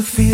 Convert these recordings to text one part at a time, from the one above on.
to feel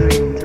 Dream,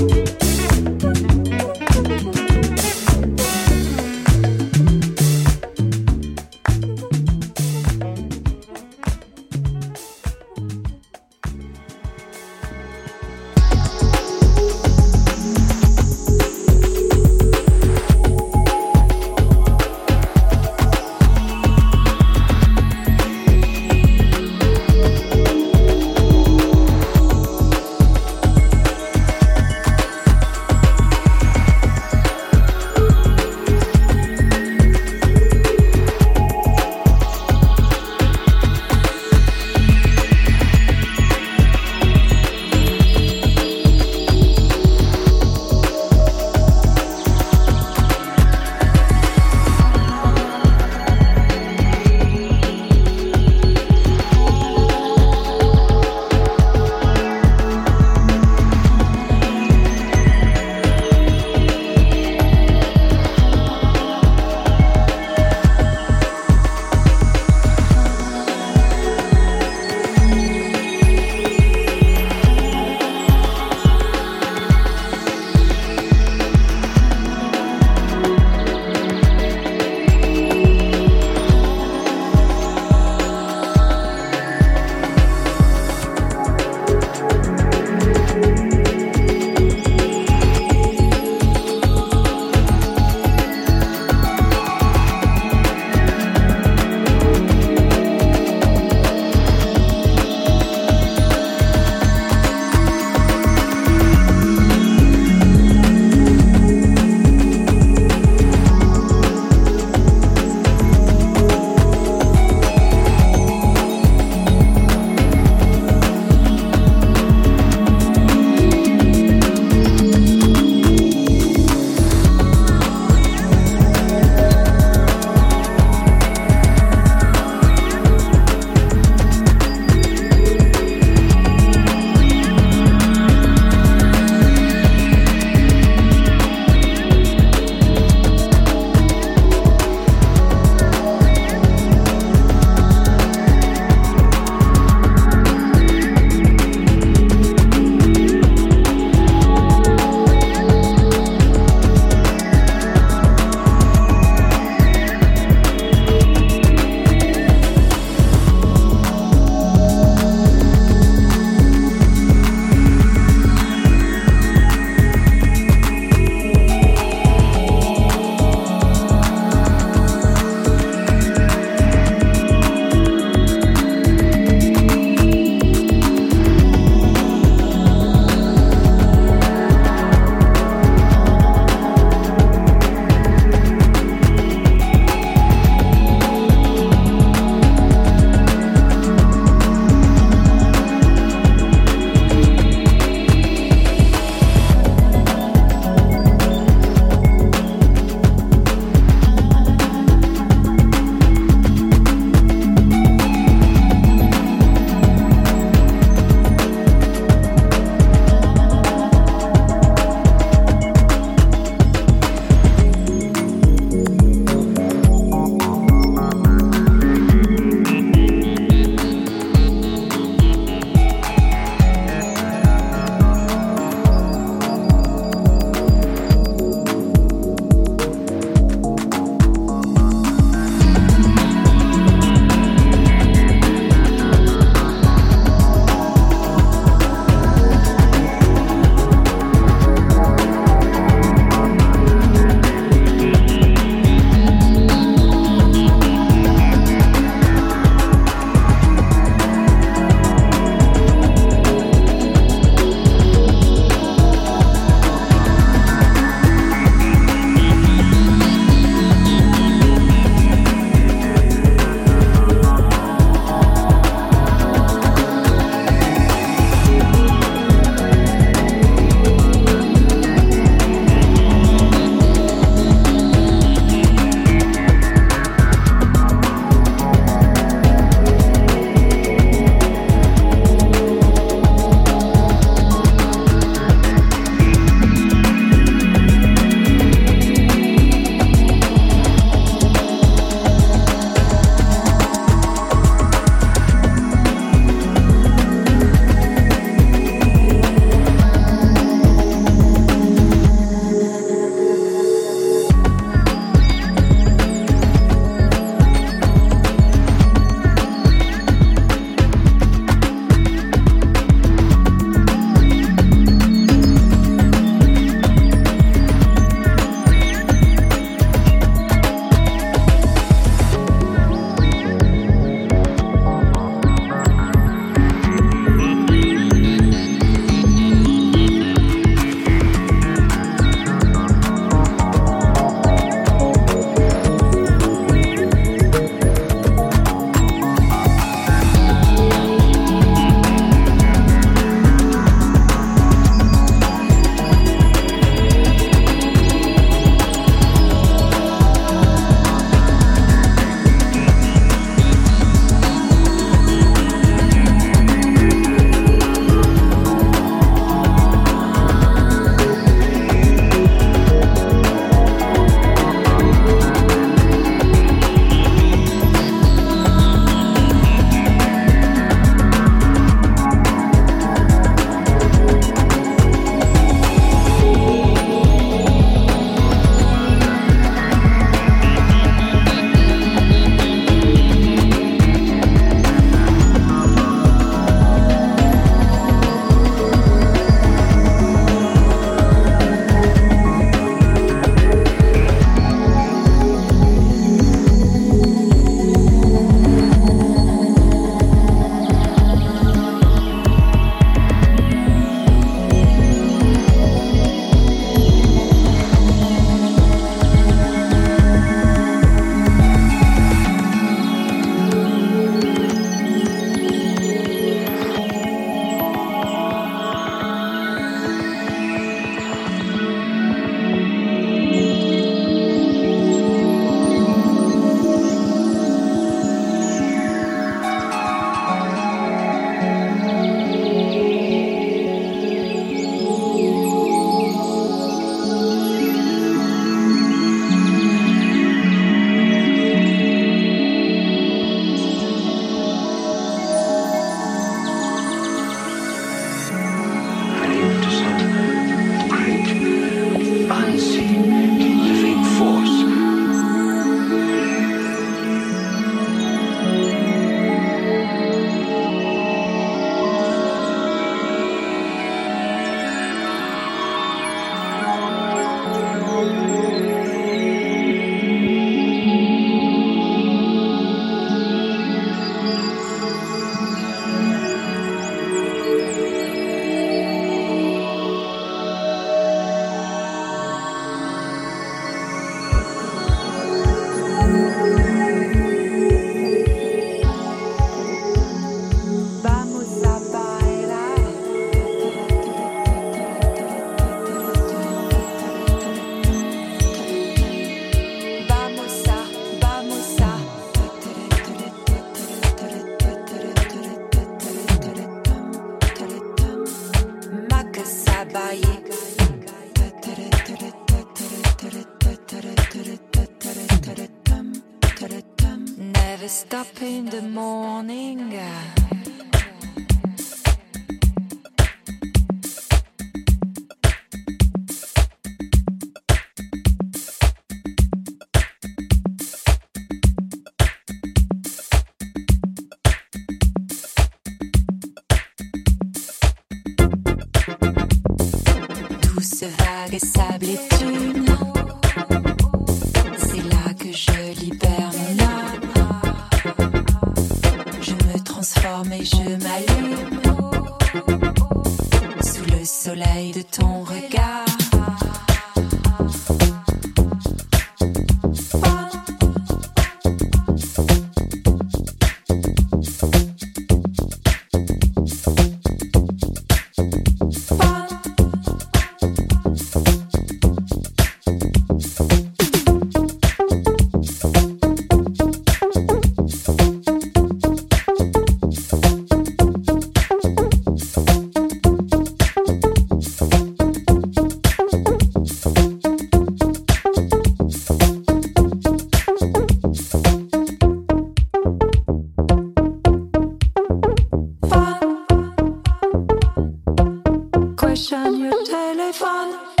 telephone.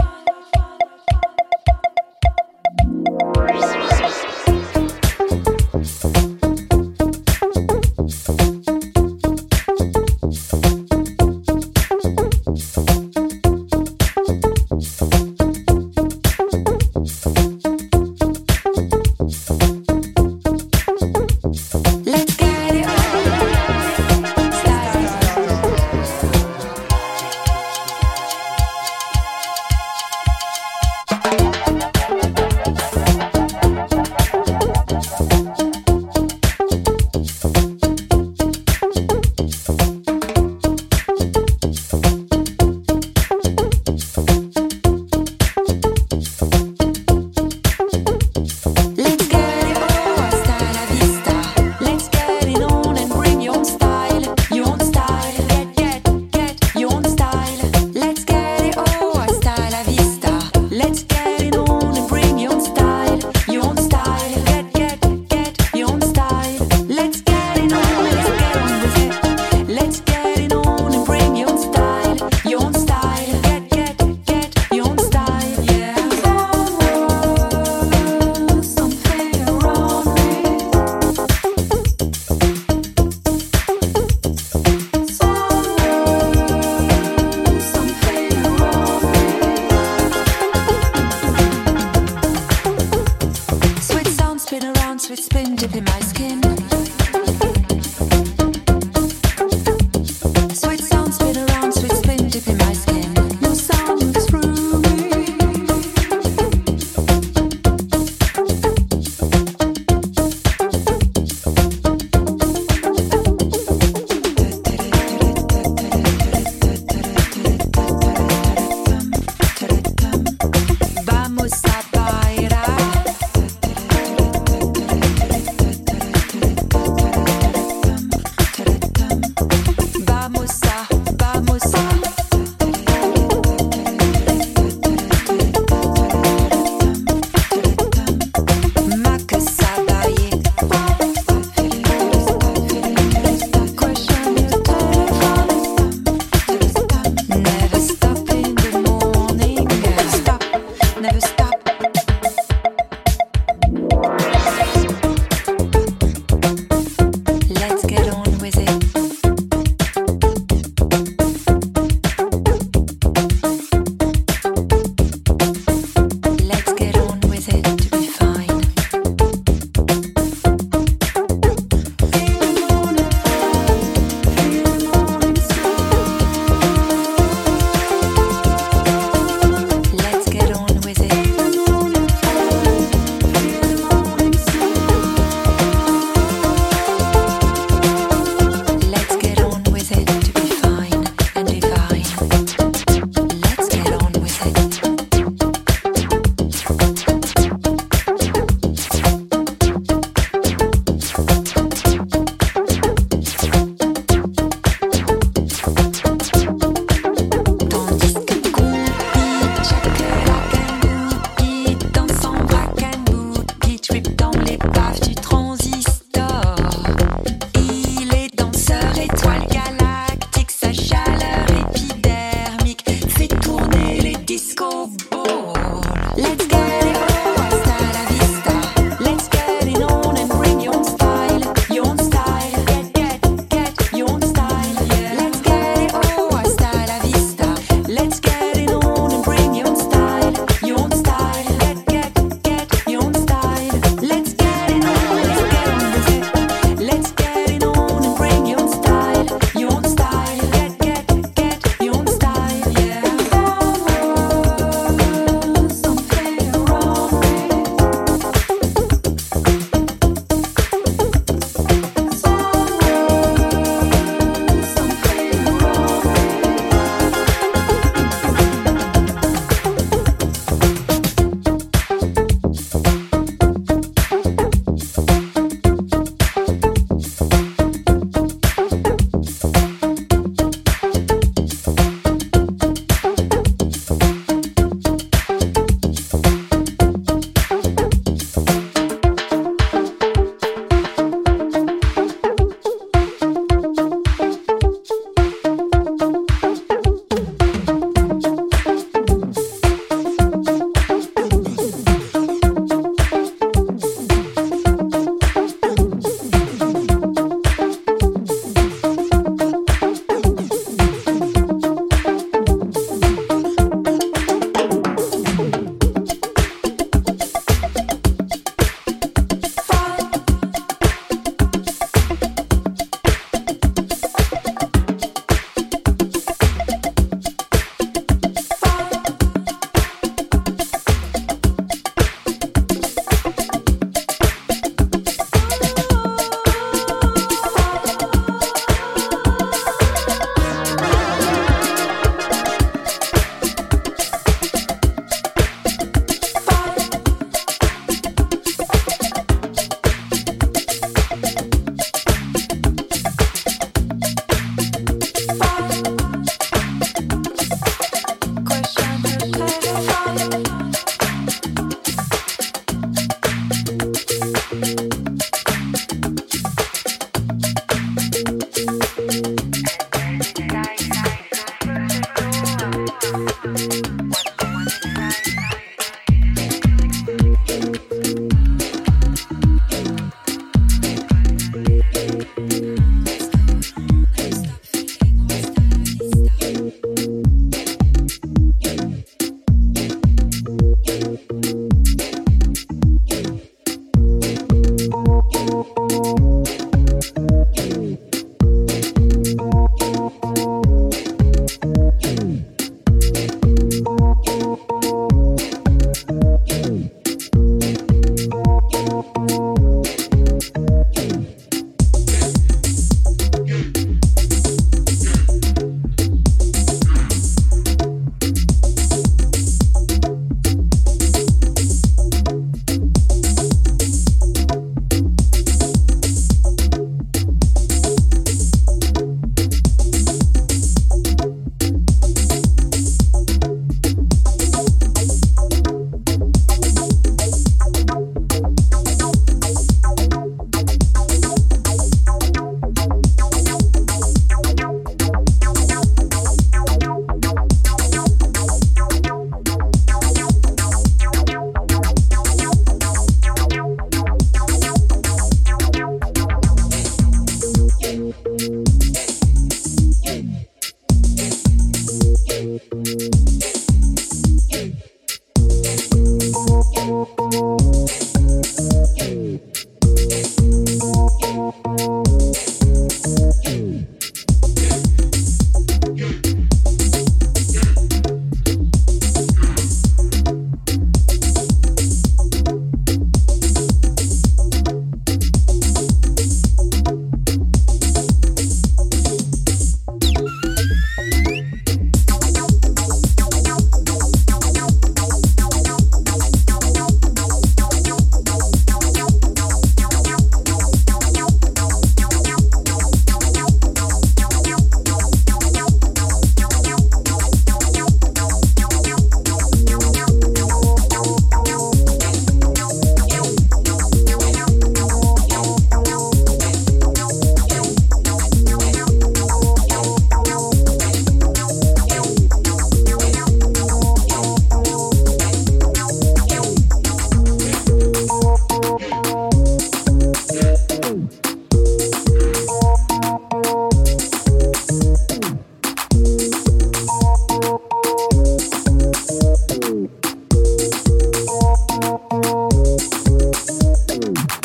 Ooh.